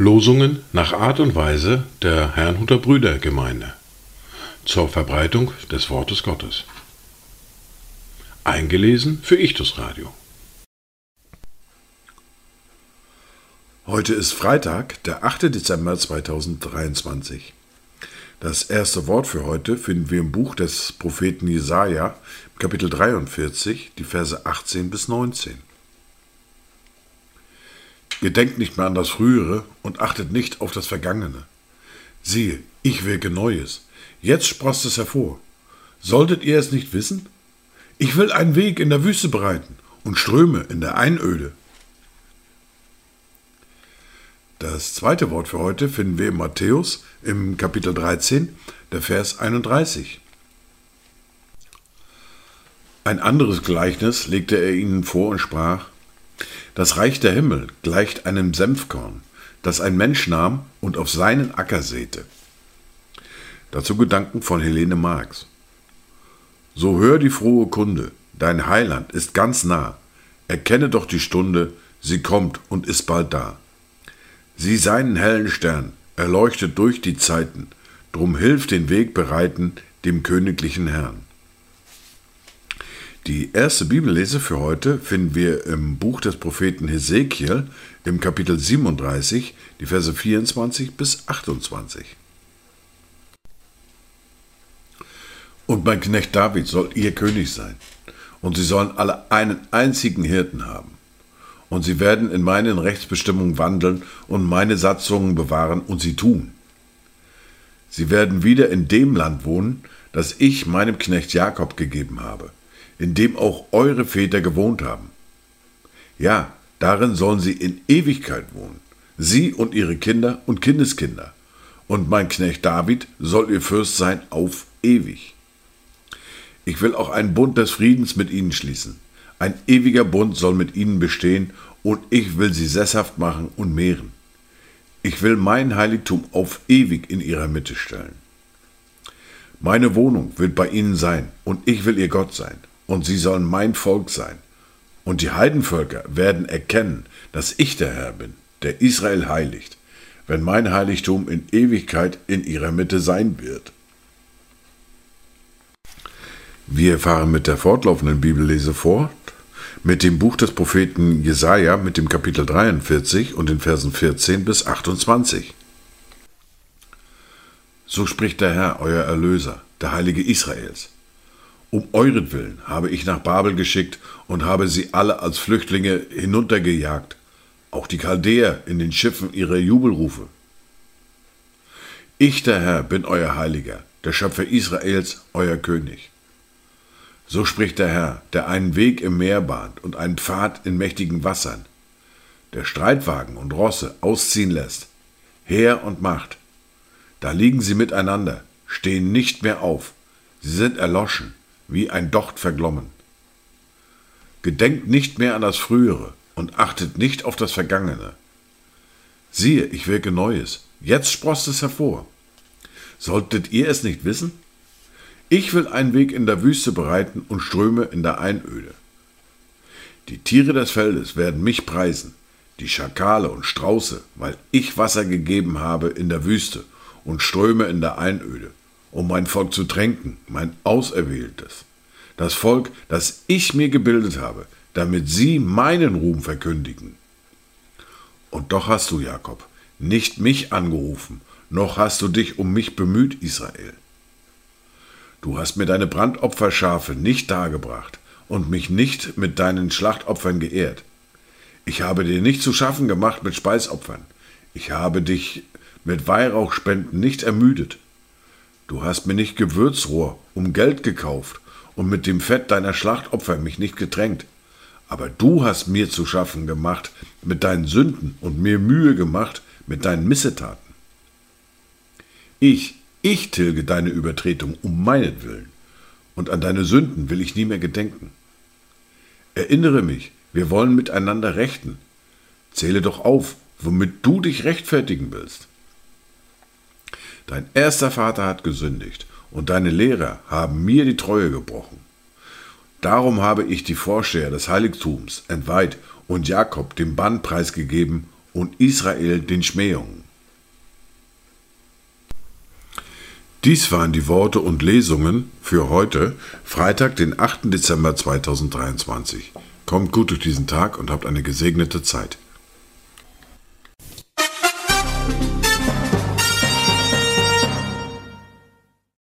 Losungen nach Art und Weise der Herrnhuter Brüdergemeinde zur Verbreitung des Wortes Gottes. Eingelesen für Ichtus Radio. Heute ist Freitag, der 8. Dezember 2023. Das erste Wort für heute finden wir im Buch des Propheten Jesaja, Kapitel 43, die Verse 18 bis 19. Gedenkt nicht mehr an das Frühere und achtet nicht auf das Vergangene. Siehe, ich wirke Neues. Jetzt sproßt es hervor. Solltet ihr es nicht wissen? Ich will einen Weg in der Wüste bereiten und Ströme in der Einöde. Das zweite Wort für heute finden wir in Matthäus im Kapitel 13, der Vers 31. Ein anderes Gleichnis legte er ihnen vor und sprach, das Reich der Himmel gleicht einem Senfkorn, das ein Mensch nahm und auf seinen Acker säte. Dazu Gedanken von Helene Marx. So hör die frohe Kunde, dein Heiland ist ganz nah, erkenne doch die Stunde, sie kommt und ist bald da. Sieh seinen hellen Stern, erleuchtet durch die Zeiten, drum hilf den Weg bereiten dem königlichen Herrn. Die erste Bibellese für heute finden wir im Buch des Propheten Hesekiel im Kapitel 37, die Verse 24 bis 28. Und mein Knecht David soll ihr König sein, und sie sollen alle einen einzigen Hirten haben. Und sie werden in meinen Rechtsbestimmungen wandeln und meine Satzungen bewahren und sie tun. Sie werden wieder in dem Land wohnen, das ich meinem Knecht Jakob gegeben habe in dem auch eure Väter gewohnt haben. Ja, darin sollen sie in Ewigkeit wohnen, sie und ihre Kinder und Kindeskinder. Und mein Knecht David soll ihr Fürst sein auf ewig. Ich will auch einen Bund des Friedens mit ihnen schließen. Ein ewiger Bund soll mit ihnen bestehen, und ich will sie sesshaft machen und mehren. Ich will mein Heiligtum auf ewig in ihrer Mitte stellen. Meine Wohnung wird bei ihnen sein, und ich will ihr Gott sein und sie sollen mein Volk sein. Und die Heidenvölker werden erkennen, dass ich der Herr bin, der Israel heiligt, wenn mein Heiligtum in Ewigkeit in ihrer Mitte sein wird. Wir fahren mit der fortlaufenden Bibellese fort, mit dem Buch des Propheten Jesaja, mit dem Kapitel 43 und den Versen 14 bis 28. So spricht der Herr, euer Erlöser, der Heilige Israels. Um euretwillen habe ich nach Babel geschickt und habe sie alle als Flüchtlinge hinuntergejagt, auch die Chaldäer in den Schiffen ihrer Jubelrufe. Ich, der Herr, bin euer Heiliger, der Schöpfer Israels, euer König. So spricht der Herr, der einen Weg im Meer bahnt und einen Pfad in mächtigen Wassern, der Streitwagen und Rosse ausziehen lässt, Heer und Macht. Da liegen sie miteinander, stehen nicht mehr auf, sie sind erloschen wie ein Docht verglommen. Gedenkt nicht mehr an das Frühere und achtet nicht auf das Vergangene. Siehe, ich wirke Neues, jetzt sproßt es hervor. Solltet ihr es nicht wissen? Ich will einen Weg in der Wüste bereiten und Ströme in der Einöde. Die Tiere des Feldes werden mich preisen, die Schakale und Strauße, weil ich Wasser gegeben habe in der Wüste und Ströme in der Einöde um mein Volk zu tränken, mein Auserwähltes. Das Volk, das ich mir gebildet habe, damit sie meinen Ruhm verkündigen. Und doch hast du, Jakob, nicht mich angerufen, noch hast du dich um mich bemüht, Israel. Du hast mir deine Brandopferschafe nicht dargebracht und mich nicht mit deinen Schlachtopfern geehrt. Ich habe dir nicht zu schaffen gemacht mit Speisopfern. Ich habe dich mit Weihrauchspenden nicht ermüdet. Du hast mir nicht Gewürzrohr um Geld gekauft und mit dem Fett deiner Schlachtopfer mich nicht getränkt. Aber du hast mir zu schaffen gemacht mit deinen Sünden und mir Mühe gemacht mit deinen Missetaten. Ich, ich tilge deine Übertretung um meinetwillen, und an deine Sünden will ich nie mehr gedenken. Erinnere mich, wir wollen miteinander rechten. Zähle doch auf, womit du dich rechtfertigen willst. Dein erster Vater hat gesündigt, und deine Lehrer haben mir die Treue gebrochen. Darum habe ich die Vorsteher des Heiligtums entweiht und Jakob den Bann preisgegeben, und Israel den Schmähungen. Dies waren die Worte und Lesungen für heute, Freitag, den 8. Dezember 2023. Kommt gut durch diesen Tag und habt eine gesegnete Zeit.